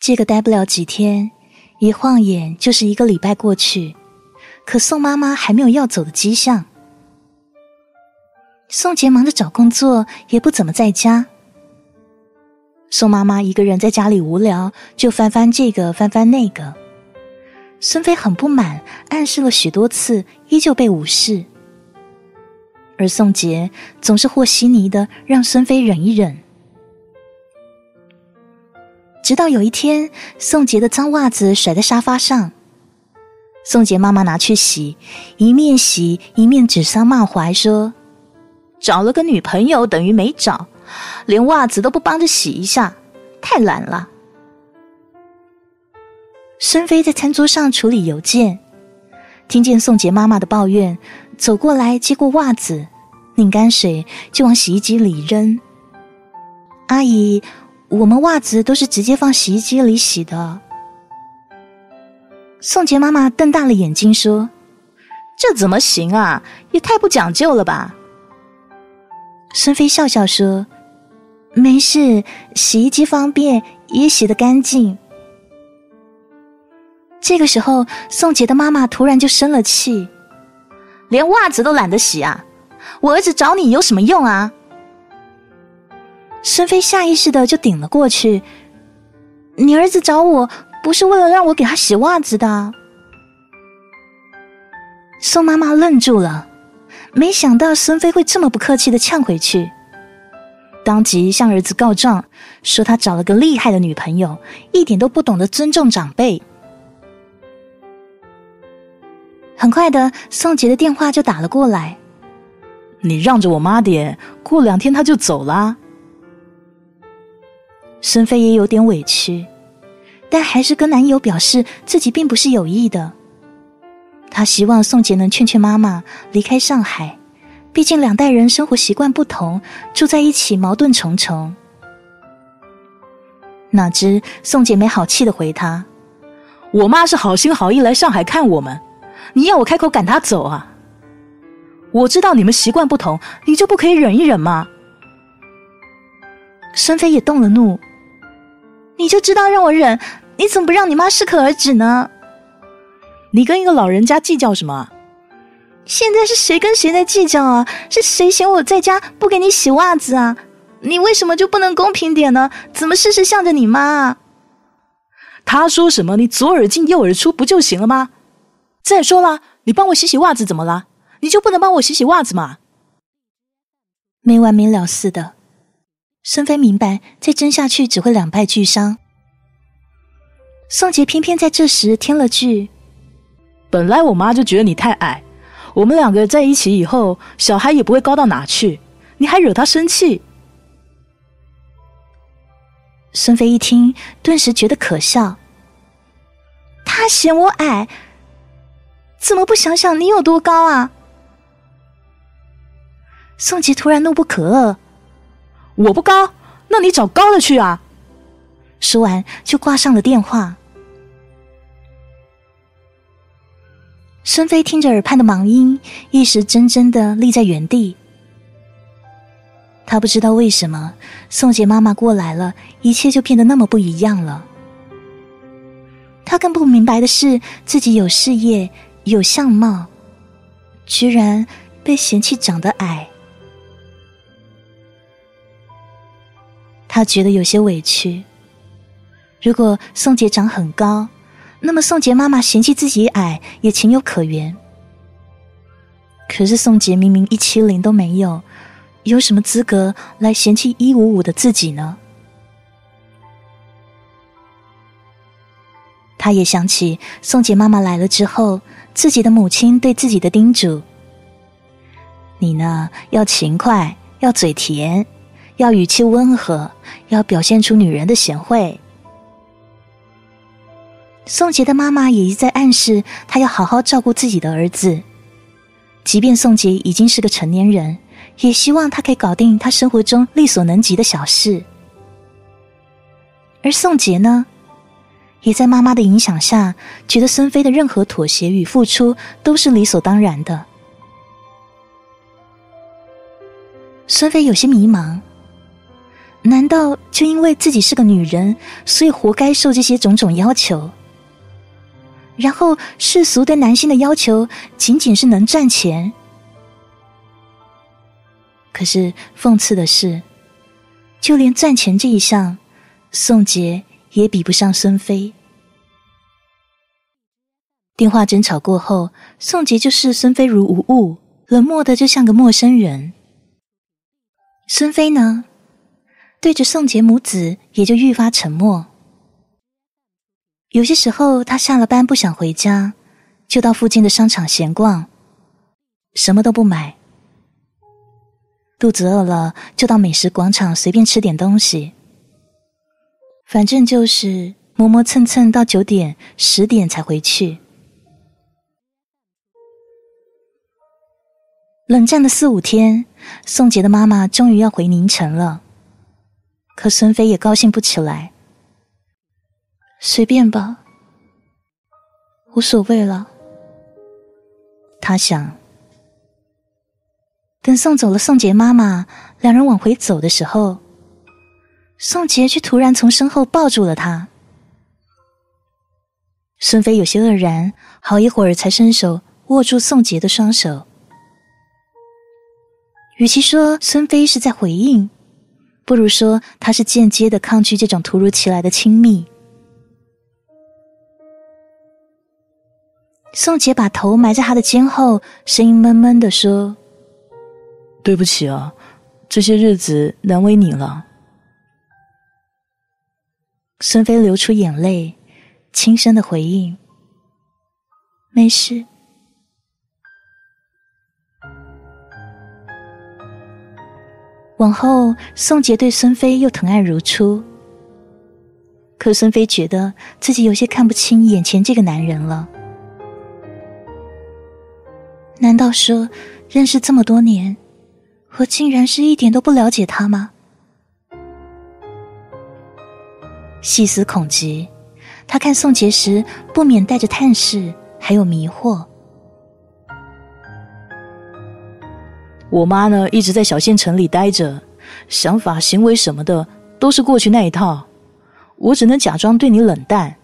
这个待不了几天，一晃眼就是一个礼拜过去，可宋妈妈还没有要走的迹象。宋杰忙着找工作，也不怎么在家。宋妈妈一个人在家里无聊，就翻翻这个，翻翻那个。孙飞很不满，暗示了许多次，依旧被无视。而宋杰总是和稀泥的让孙飞忍一忍。直到有一天，宋杰的脏袜子甩在沙发上，宋杰妈妈拿去洗，一面洗一面指桑骂槐说：“找了个女朋友等于没找，连袜子都不帮着洗一下，太懒了。”孙飞在餐桌上处理邮件，听见宋杰妈妈的抱怨，走过来接过袜子，拧干水就往洗衣机里扔。阿姨，我们袜子都是直接放洗衣机里洗的。宋杰妈妈瞪大了眼睛说：“这怎么行啊？也太不讲究了吧！”孙飞笑笑说：“没事，洗衣机方便，也洗得干净。”这个时候，宋杰的妈妈突然就生了气，连袜子都懒得洗啊！我儿子找你有什么用啊？孙飞下意识的就顶了过去，你儿子找我不是为了让我给他洗袜子的。宋妈妈愣住了，没想到孙飞会这么不客气的呛回去，当即向儿子告状，说他找了个厉害的女朋友，一点都不懂得尊重长辈。很快的，宋杰的电话就打了过来。你让着我妈点，过两天她就走啦。孙飞也有点委屈，但还是跟男友表示自己并不是有意的。他希望宋杰能劝劝妈妈离开上海，毕竟两代人生活习惯不同，住在一起矛盾重重。哪知宋杰没好气的回他：“我妈是好心好意来上海看我们。”你要我开口赶她走啊？我知道你们习惯不同，你就不可以忍一忍吗？孙飞也动了怒，你就知道让我忍，你怎么不让你妈适可而止呢？你跟一个老人家计较什么？现在是谁跟谁在计较啊？是谁嫌我在家不给你洗袜子啊？你为什么就不能公平点呢？怎么事事向着你妈？啊他说什么，你左耳进右耳出不就行了吗？再说了，你帮我洗洗袜子怎么了？你就不能帮我洗洗袜子吗？没完没了似的。孙飞明白，再争下去只会两败俱伤。宋杰偏偏在这时添了句：“本来我妈就觉得你太矮，我们两个在一起以后，小孩也不会高到哪去，你还惹她生气。”孙飞一听，顿时觉得可笑。他嫌我矮。怎么不想想你有多高啊？宋杰突然怒不可遏：“我不高，那你找高的去啊！”说完就挂上了电话。孙飞听着耳畔的忙音，一时怔怔的立在原地。他不知道为什么宋杰妈妈过来了，一切就变得那么不一样了。他更不明白的是，自己有事业。有相貌，居然被嫌弃长得矮，他觉得有些委屈。如果宋杰长很高，那么宋杰妈妈嫌弃自己矮也情有可原。可是宋杰明明一七零都没有，有什么资格来嫌弃一五五的自己呢？他也想起宋杰妈妈来了之后。自己的母亲对自己的叮嘱：“你呢，要勤快，要嘴甜，要语气温和，要表现出女人的贤惠。”宋杰的妈妈也一再暗示他要好好照顾自己的儿子，即便宋杰已经是个成年人，也希望他可以搞定他生活中力所能及的小事。而宋杰呢？也在妈妈的影响下，觉得孙飞的任何妥协与付出都是理所当然的。孙飞有些迷茫，难道就因为自己是个女人，所以活该受这些种种要求？然后世俗对男性的要求仅仅是能赚钱？可是讽刺的是，就连赚钱这一项，宋杰也比不上孙飞。电话争吵过后，宋杰就视孙飞如无物，冷漠的就像个陌生人。孙飞呢？对着宋杰母子，也就愈发沉默。有些时候，他下了班不想回家，就到附近的商场闲逛，什么都不买。肚子饿了，就到美食广场随便吃点东西。反正就是磨磨蹭蹭到九点、十点才回去。冷战的四五天，宋杰的妈妈终于要回宁城了。可孙飞也高兴不起来，随便吧，无所谓了。他想，等送走了宋杰妈妈，两人往回走的时候，宋杰却突然从身后抱住了他。孙飞有些愕然，好一会儿才伸手握住宋杰的双手。与其说孙飞是在回应。不如说，他是间接的抗拒这种突如其来的亲密。宋杰把头埋在他的肩后，声音闷闷的说：“对不起啊，这些日子难为你了。”孙飞流出眼泪，轻声的回应：“没事。”往后，宋杰对孙飞又疼爱如初。可孙飞觉得自己有些看不清眼前这个男人了。难道说，认识这么多年，我竟然是一点都不了解他吗？细思恐极，他看宋杰时不免带着探视，还有迷惑。我妈呢，一直在小县城里待着，想法、行为什么的都是过去那一套。我只能假装对你冷淡。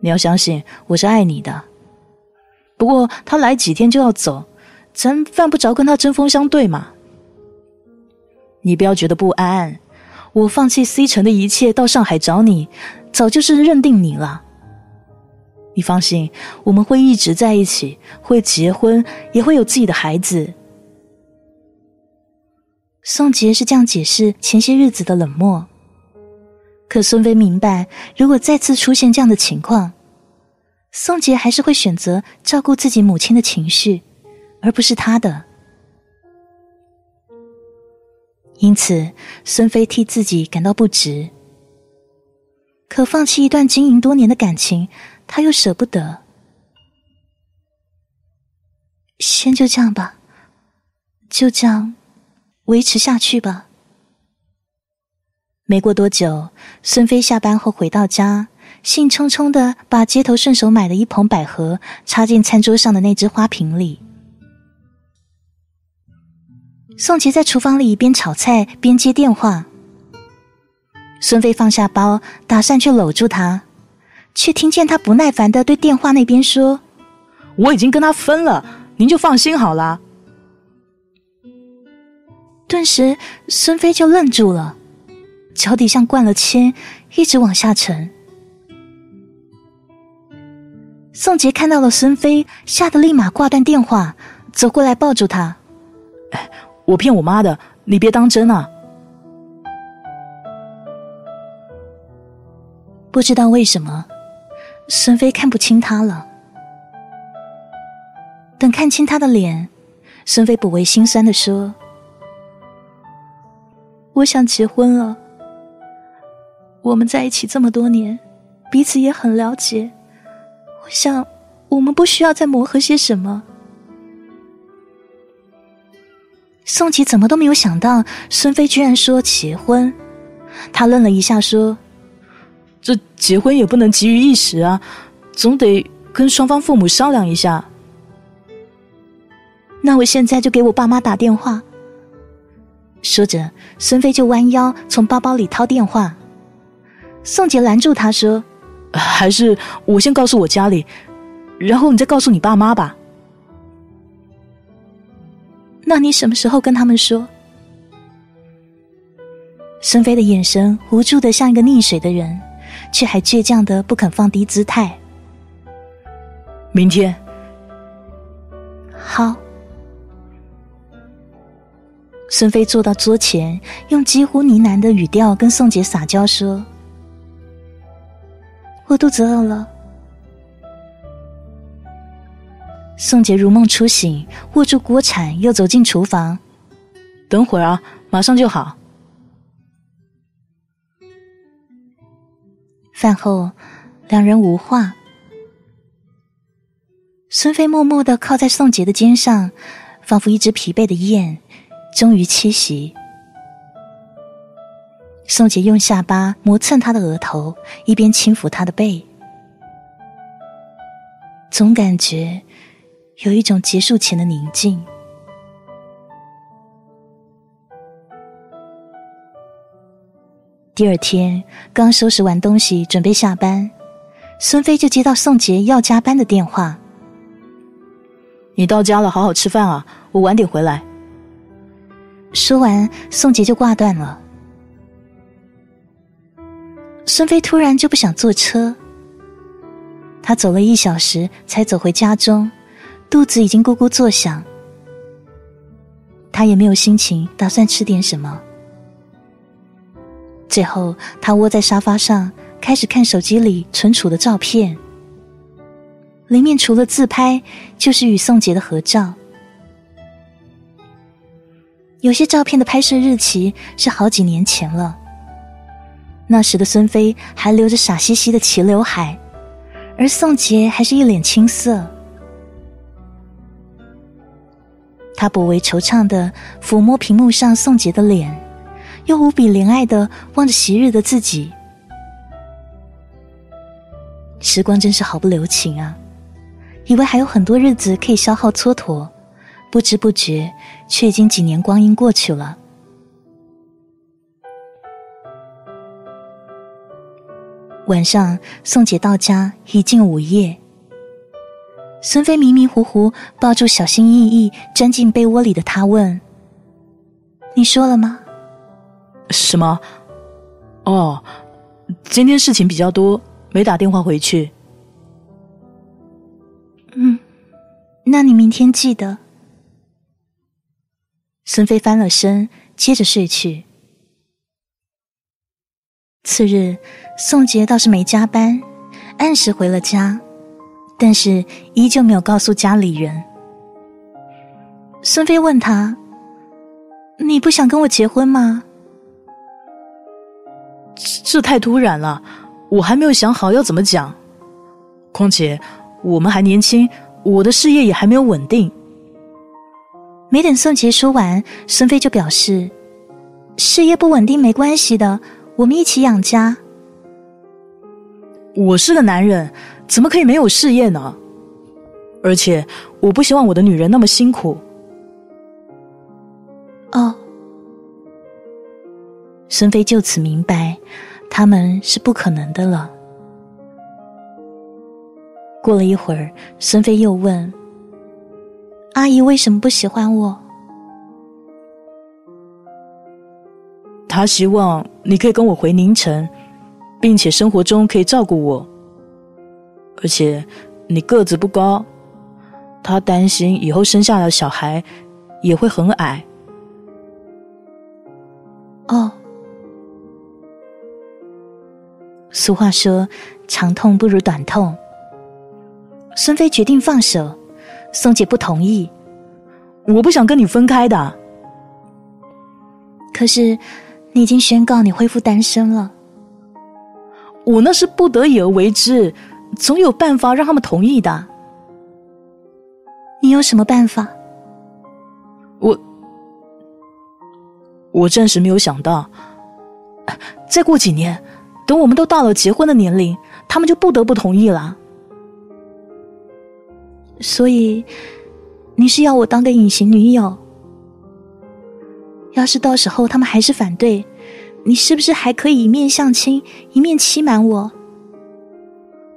你要相信我是爱你的。不过他来几天就要走，咱犯不着跟他针锋相对嘛。你不要觉得不安，我放弃 C 城的一切到上海找你，早就是认定你了。你放心，我们会一直在一起，会结婚，也会有自己的孩子。宋杰是这样解释前些日子的冷漠，可孙飞明白，如果再次出现这样的情况，宋杰还是会选择照顾自己母亲的情绪，而不是他的。因此，孙飞替自己感到不值。可放弃一段经营多年的感情，他又舍不得。先就这样吧，就这样。维持下去吧。没过多久，孙飞下班后回到家，兴冲冲的把街头顺手买的一捧百合插进餐桌上的那只花瓶里。宋杰在厨房里一边炒菜边接电话，孙飞放下包，打算去搂住他，却听见他不耐烦的对电话那边说：“我已经跟他分了，您就放心好了。”顿时，孙飞就愣住了，脚底像灌了铅，一直往下沉。宋杰看到了孙飞，吓得立马挂断电话，走过来抱住他：“我骗我妈的，你别当真啊！”不知道为什么，孙飞看不清他了。等看清他的脸，孙飞不为心酸的说。我想结婚了。我们在一起这么多年，彼此也很了解。我想，我们不需要再磨合些什么。宋琦怎么都没有想到，孙飞居然说结婚。他愣了一下，说：“这结婚也不能急于一时啊，总得跟双方父母商量一下。”那我现在就给我爸妈打电话。说着，孙飞就弯腰从包包里掏电话。宋杰拦住他说：“还是我先告诉我家里，然后你再告诉你爸妈吧。”那你什么时候跟他们说？孙飞的眼神无助的像一个溺水的人，却还倔强的不肯放低姿态。明天。好。孙飞坐到桌前，用几乎呢喃的语调跟宋杰撒娇说：“我肚子饿了。”宋杰如梦初醒，握住锅铲，又走进厨房。等会儿啊，马上就好。饭后，两人无话。孙飞默默的靠在宋杰的肩上，仿佛一只疲惫的雁，终于栖息。宋杰用下巴磨蹭他的额头，一边轻抚他的背，总感觉。有一种结束前的宁静。第二天，刚收拾完东西，准备下班，孙飞就接到宋杰要加班的电话。你到家了，好好吃饭啊，我晚点回来。说完，宋杰就挂断了。孙飞突然就不想坐车，他走了一小时才走回家中。肚子已经咕咕作响，他也没有心情打算吃点什么。最后，他窝在沙发上，开始看手机里存储的照片。里面除了自拍，就是与宋杰的合照。有些照片的拍摄日期是好几年前了。那时的孙飞还留着傻兮兮的齐刘海，而宋杰还是一脸青涩。他颇为惆怅的抚摸屏幕上宋杰的脸，又无比怜爱的望着昔日的自己。时光真是毫不留情啊！以为还有很多日子可以消耗蹉跎，不知不觉却已经几年光阴过去了。晚上，宋姐到家已近午夜。孙飞迷迷糊糊抱住小心翼翼钻进被窝里的他，问：“你说了吗？”“什么？哦，今天事情比较多，没打电话回去。”“嗯，那你明天记得。”孙飞翻了身，接着睡去。次日，宋杰倒是没加班，按时回了家。但是依旧没有告诉家里人。孙飞问他：“你不想跟我结婚吗？”这太突然了，我还没有想好要怎么讲。况且我们还年轻，我的事业也还没有稳定。没等宋杰说完，孙飞就表示：“事业不稳定没关系的，我们一起养家。”我是个男人。怎么可以没有事业呢？而且我不希望我的女人那么辛苦。哦，孙飞就此明白，他们是不可能的了。过了一会儿，孙飞又问：“阿姨为什么不喜欢我？”他希望你可以跟我回宁城，并且生活中可以照顾我。而且，你个子不高，他担心以后生下的小孩也会很矮。哦，俗话说，长痛不如短痛。孙飞决定放手，宋姐不同意。我不想跟你分开的。可是，你已经宣告你恢复单身了。我那是不得已而为之。总有办法让他们同意的。你有什么办法？我我暂时没有想到。再过几年，等我们都到了结婚的年龄，他们就不得不同意了。所以，你是要我当个隐形女友？要是到时候他们还是反对，你是不是还可以一面相亲，一面欺瞒我？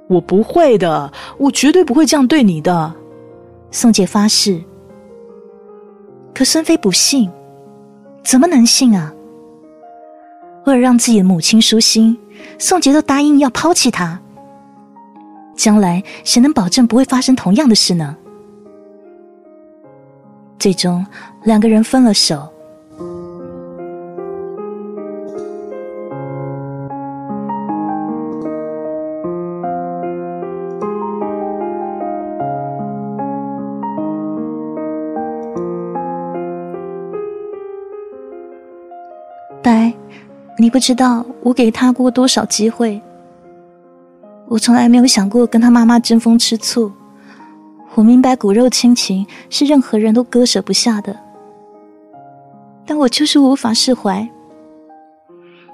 我不会的，我绝对不会这样对你的。宋杰发誓。可孙飞不信，怎么能信啊？为了让自己的母亲舒心，宋杰都答应要抛弃他。将来谁能保证不会发生同样的事呢？最终，两个人分了手。白，你不知道我给他过多少机会。我从来没有想过跟他妈妈争风吃醋。我明白骨肉亲情是任何人都割舍不下的，但我就是无法释怀。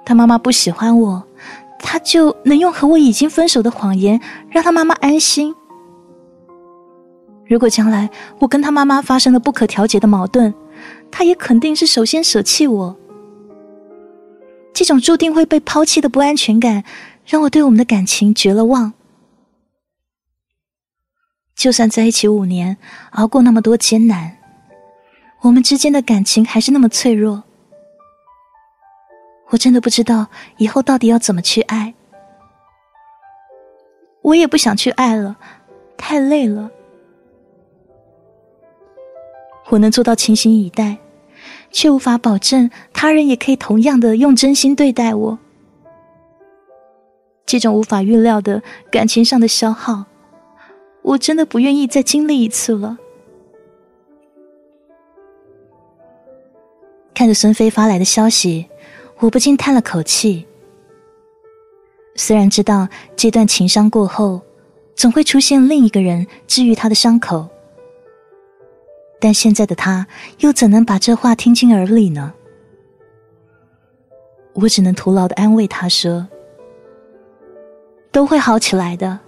他妈妈不喜欢我，他就能用和我已经分手的谎言让他妈妈安心。如果将来我跟他妈妈发生了不可调节的矛盾，他也肯定是首先舍弃我。这种注定会被抛弃的不安全感。让我对我们的感情绝了望。就算在一起五年，熬过那么多艰难，我们之间的感情还是那么脆弱。我真的不知道以后到底要怎么去爱。我也不想去爱了，太累了。我能做到倾心以待，却无法保证他人也可以同样的用真心对待我。这种无法预料的感情上的消耗，我真的不愿意再经历一次了。看着孙飞发来的消息，我不禁叹了口气。虽然知道这段情伤过后，总会出现另一个人治愈他的伤口，但现在的他又怎能把这话听进耳里呢？我只能徒劳的安慰他说。都会好起来的。